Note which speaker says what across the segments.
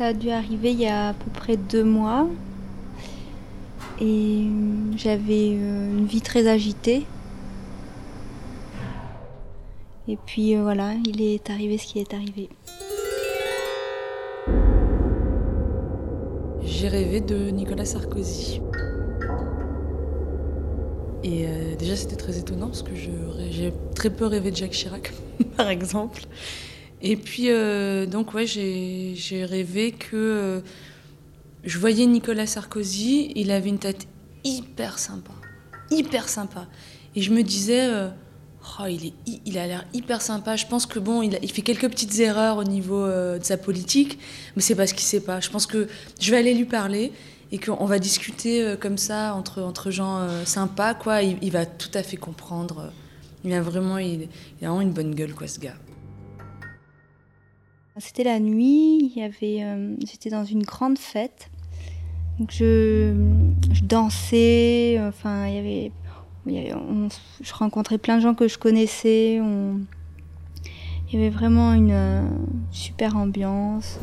Speaker 1: Ça a dû arriver il y a à peu près deux mois. Et j'avais euh, une vie très agitée. Et puis euh, voilà, il est arrivé ce qui est arrivé.
Speaker 2: J'ai rêvé de Nicolas Sarkozy. Et euh, déjà, c'était très étonnant parce que j'ai très peu rêvé de Jacques Chirac, par exemple. Et puis, euh, donc, ouais, j'ai rêvé que euh, je voyais Nicolas Sarkozy, il avait une tête hyper sympa, hyper sympa. Et je me disais, oh, il, a l'air hyper sympa. Je pense que bon, il, fait quelques petites erreurs au niveau de sa politique, mais c'est parce qu'il sait pas. Je pense que je vais aller lui parler et qu'on va discuter comme ça entre, entre gens sympas, quoi. Il, va tout à fait comprendre. Il a vraiment, il, il a vraiment une bonne gueule, quoi, ce gars.
Speaker 1: C'était la nuit, euh, j'étais dans une grande fête. Je, dansais, enfin y je rencontrais plein de gens que je connaissais. il y avait vraiment une euh, super ambiance.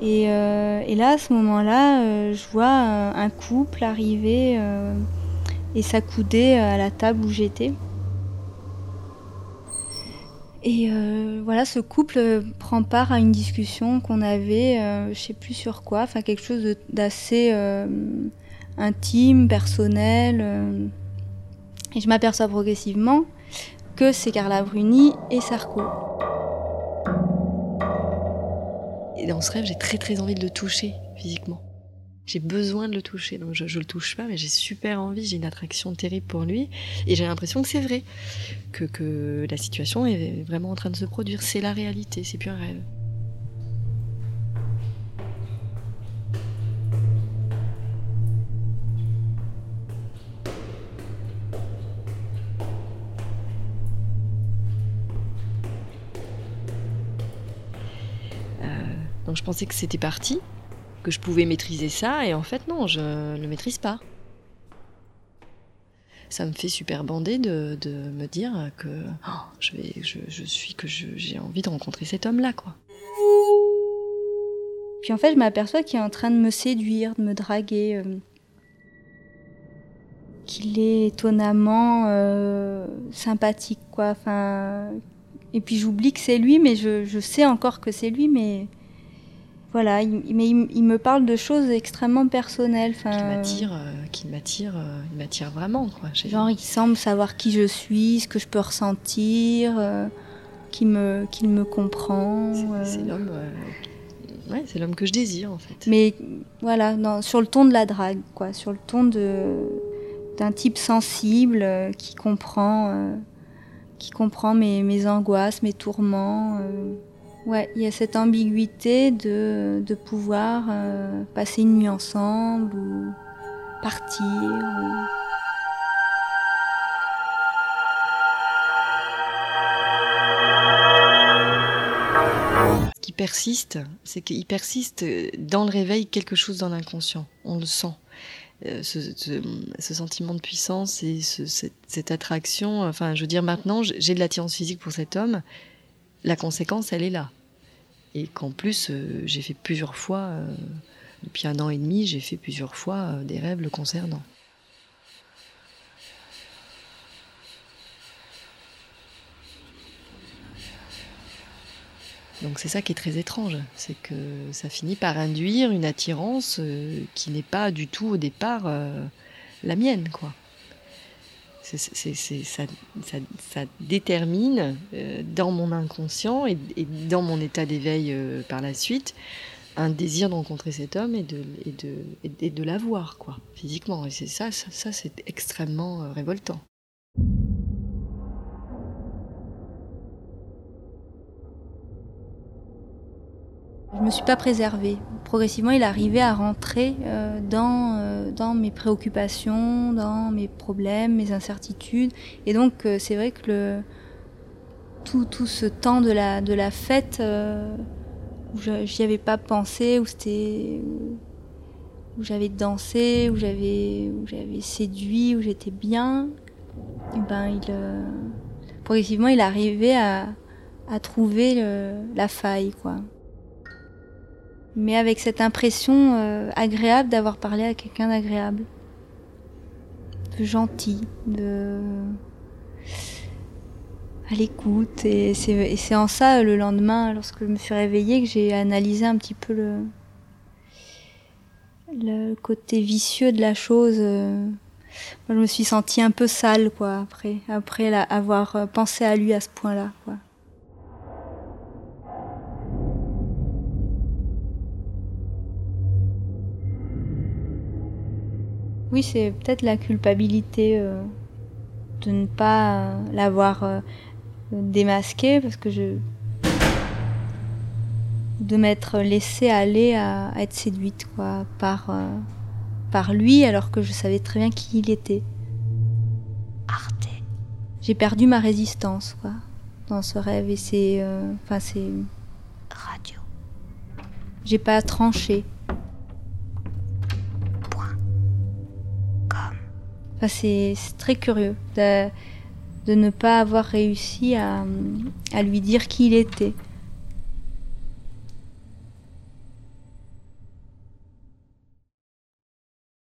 Speaker 1: Et, euh, et, là, à ce moment-là, je vois un couple arriver et s'accouder à la table où j'étais. Et euh, voilà, ce couple prend part à une discussion qu'on avait, euh, je sais plus sur quoi, enfin quelque chose d'assez euh, intime, personnel. et je m'aperçois progressivement que c'est Carla Bruni et Sarko.
Speaker 3: Et dans ce rêve, j'ai très très envie de le toucher physiquement. J'ai besoin de le toucher, donc je, ne le touche pas, mais j'ai super envie, j'ai une attraction terrible pour lui, et j'ai l'impression que c'est vrai, que, que la situation est vraiment en train de se produire. C'est la réalité, c'est plus un rêve. Euh, donc je pensais que c'était parti, que je pouvais maîtriser ça, et en fait non, je ne maîtrise pas. Ça me fait super bander de, me dire que oh, je, vais, je, suis que j'ai envie de rencontrer cet homme-là, quoi.
Speaker 1: Puis en fait, je m'aperçois qu'il est en train de me séduire, de me draguer. Euh, qu'il est étonnamment euh, sympathique, quoi. Enfin, et puis j'oublie que c'est lui, mais je, je, sais encore que c'est lui, mais voilà, il, mais il, me parle de choses extrêmement personnelles.
Speaker 3: Qui m'attire, euh, qui m'attire, euh, il m'attire vraiment. Quoi.
Speaker 1: Genre, il semble savoir qui je suis, ce que je peux ressentir, euh, qu'il me, qu'il me comprend.
Speaker 3: C'est l'homme. Ouais, c'est l'homme que je désire en fait.
Speaker 1: Mais voilà, sur le ton de la drague, quoi, sur le ton de d'un type sensible qui comprend, qui comprend mes, mes angoisses, mes tourments. Ouais, il y a cette ambiguïté de, de pouvoir euh, passer une nuit ensemble ou partir.
Speaker 3: Ce qui persiste, c'est qu'il persiste dans le réveil quelque chose dans l'inconscient. On le sent. Euh, ce, ce, sentiment de puissance et ce, cette, cette, attraction. Enfin, je veux dire, maintenant, j'ai de l'attirance physique pour cet homme la conséquence, elle est là. Et qu'en plus, euh, j'ai fait plusieurs fois, euh, depuis un an et demi, j'ai fait plusieurs fois euh, des rêves le concernant. Donc c'est ça qui est très étrange, c'est que ça finit par induire une attirance qui n'est pas du tout au départ la mienne, quoi ça, détermine euh, dans mon inconscient et, dans mon état d'éveil euh, par la suite un désir de rencontrer cet homme et de, l'avoir, quoi, physiquement. Et c'est ça, ça, c'est extrêmement euh, révoltant.
Speaker 1: Je me suis pas préservée. Progressivement, il arrivait à rentrer euh, dans, euh, dans mes préoccupations, dans mes problèmes, mes incertitudes. Et donc, euh, c'est vrai que tout, tout, ce temps de la, de la fête, où j'y avais pas pensé, où c'était j'avais dansé, où j'avais séduit, où j'étais bien, et ben il progressivement il arrivait à à trouver la faille, quoi. Mais avec cette impression euh, agréable d'avoir parlé à quelqu'un d'agréable, de gentil, de à l'écoute. Et c'est en ça, le lendemain, lorsque je me suis réveillée, que j'ai analysé un petit peu le, le côté vicieux de la chose. Moi, je me suis sentie un peu sale, quoi, après, après avoir pensé à lui à ce point-là, quoi. Oui, c'est peut-être la culpabilité euh, de ne pas euh, l'avoir euh, démasqué parce que je. de m'être laissée aller à, être séduite quoi, par, par lui alors que je savais très bien qui il était. Arte. J'ai perdu ma résistance quoi, dans ce rêve et c'est. Enfin, c'est. Radio. J'ai pas tranché. C'est très curieux de, ne pas avoir réussi à, lui dire qui il était.